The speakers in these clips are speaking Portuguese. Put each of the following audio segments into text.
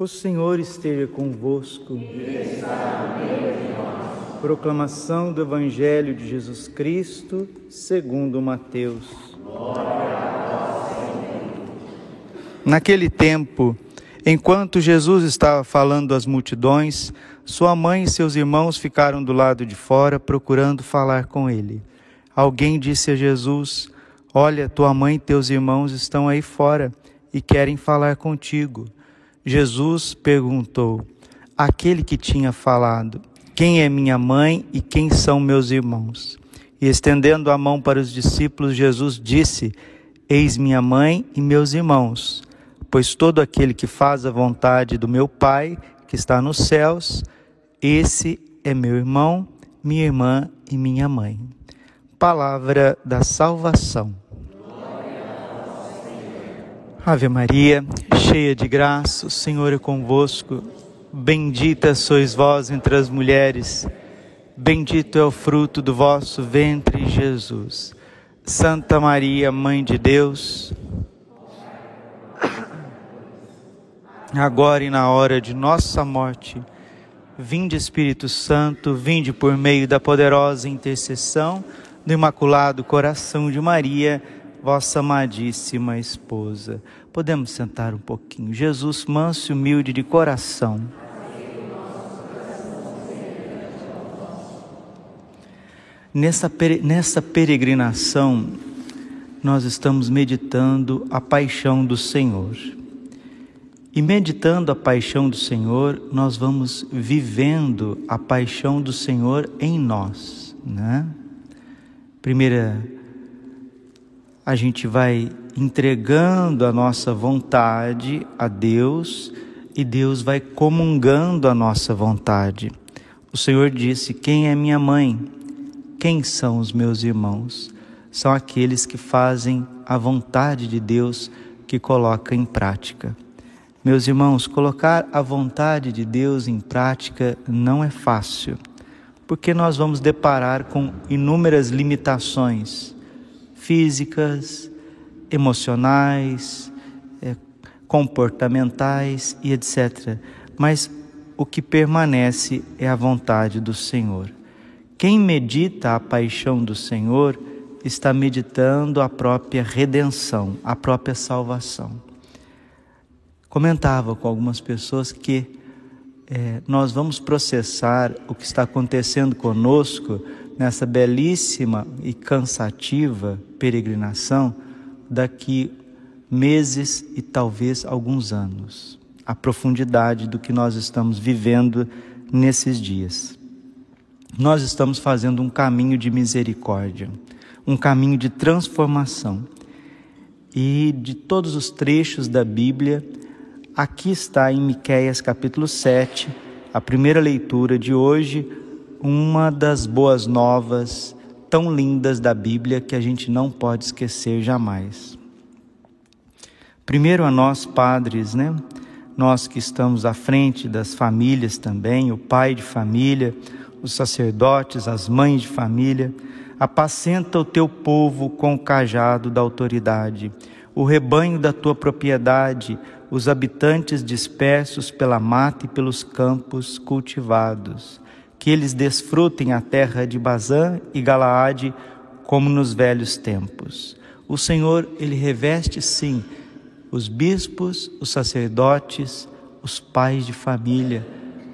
O Senhor esteja convosco. Proclamação do Evangelho de Jesus Cristo, segundo Mateus. Naquele tempo, enquanto Jesus estava falando às multidões, sua mãe e seus irmãos ficaram do lado de fora procurando falar com ele. Alguém disse a Jesus: Olha, tua mãe e teus irmãos estão aí fora e querem falar contigo. Jesus perguntou aquele que tinha falado: Quem é minha mãe e quem são meus irmãos? E estendendo a mão para os discípulos, Jesus disse: Eis minha mãe e meus irmãos, pois todo aquele que faz a vontade do meu Pai, que está nos céus, esse é meu irmão, minha irmã e minha mãe. Palavra da salvação. Ave Maria, cheia de graça, o Senhor é convosco. Bendita sois vós entre as mulheres, bendito é o fruto do vosso ventre, Jesus. Santa Maria, Mãe de Deus, agora e na hora de nossa morte, vinde Espírito Santo, vinde por meio da poderosa intercessão do Imaculado Coração de Maria vossa amadíssima esposa. Podemos sentar um pouquinho. Jesus, manso e humilde de coração. Nessa, nessa peregrinação, nós estamos meditando a paixão do Senhor. E meditando a paixão do Senhor, nós vamos vivendo a paixão do Senhor em nós, né? Primeira a gente vai entregando a nossa vontade a Deus e Deus vai comungando a nossa vontade. O Senhor disse: Quem é minha mãe? Quem são os meus irmãos? São aqueles que fazem a vontade de Deus que coloca em prática. Meus irmãos, colocar a vontade de Deus em prática não é fácil, porque nós vamos deparar com inúmeras limitações físicas, emocionais, é, comportamentais e etc. Mas o que permanece é a vontade do Senhor. Quem medita a paixão do Senhor está meditando a própria redenção, a própria salvação. Comentava com algumas pessoas que é, nós vamos processar o que está acontecendo conosco nessa belíssima e cansativa peregrinação daqui meses e talvez alguns anos. A profundidade do que nós estamos vivendo nesses dias. Nós estamos fazendo um caminho de misericórdia, um caminho de transformação. E de todos os trechos da Bíblia, aqui está em Miqueias capítulo 7, a primeira leitura de hoje, uma das boas novas tão lindas da Bíblia que a gente não pode esquecer jamais. Primeiro a nós padres, né? Nós que estamos à frente das famílias também, o pai de família, os sacerdotes, as mães de família, apacenta o teu povo com o cajado da autoridade, o rebanho da tua propriedade, os habitantes dispersos pela mata e pelos campos cultivados que eles desfrutem a terra de Bazã e Galaade como nos velhos tempos. O Senhor, ele reveste sim os bispos, os sacerdotes, os pais de família,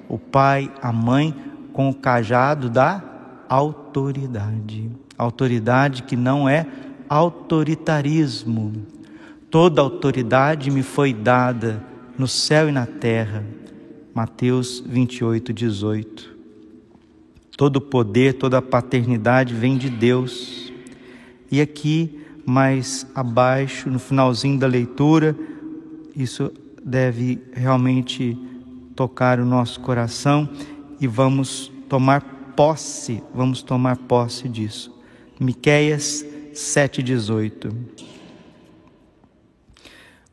o pai, a mãe com o cajado da autoridade. Autoridade que não é autoritarismo. Toda autoridade me foi dada no céu e na terra. Mateus 28, 18. Todo poder, toda paternidade vem de Deus. E aqui, mais abaixo, no finalzinho da leitura, isso deve realmente tocar o nosso coração e vamos tomar posse, vamos tomar posse disso. Miqueias 7:18.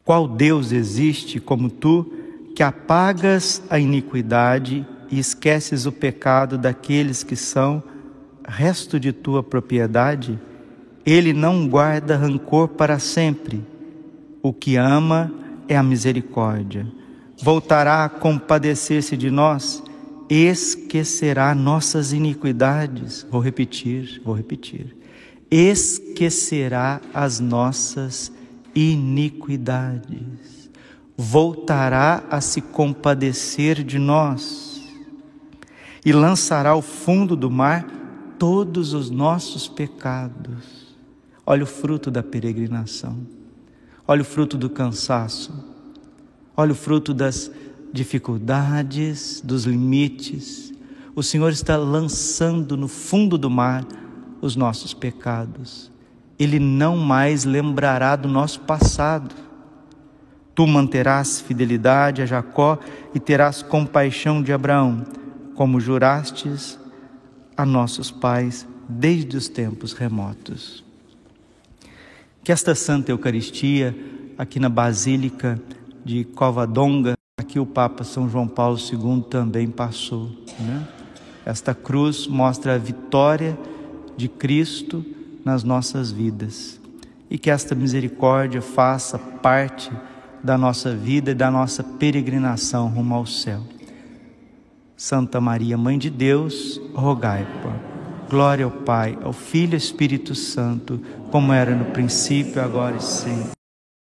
Qual Deus existe como tu, que apagas a iniquidade e esqueces o pecado daqueles que são resto de tua propriedade, ele não guarda rancor para sempre. O que ama é a misericórdia. voltará a compadecer-se de nós, esquecerá nossas iniquidades. Vou repetir, vou repetir. Esquecerá as nossas iniquidades. Voltará a se compadecer de nós e lançará ao fundo do mar todos os nossos pecados. Olha o fruto da peregrinação. Olha o fruto do cansaço. Olha o fruto das dificuldades, dos limites. O Senhor está lançando no fundo do mar os nossos pecados. Ele não mais lembrará do nosso passado. Tu manterás fidelidade a Jacó e terás compaixão de Abraão, como jurastes a nossos pais desde os tempos remotos. Que esta Santa Eucaristia, aqui na Basílica de Covadonga, aqui o Papa São João Paulo II também passou. Né? Esta cruz mostra a vitória de Cristo nas nossas vidas e que esta misericórdia faça parte da nossa vida e da nossa peregrinação rumo ao céu. Santa Maria, Mãe de Deus, rogai por. Glória ao Pai, ao Filho e ao Espírito Santo, como era no princípio, agora e sempre.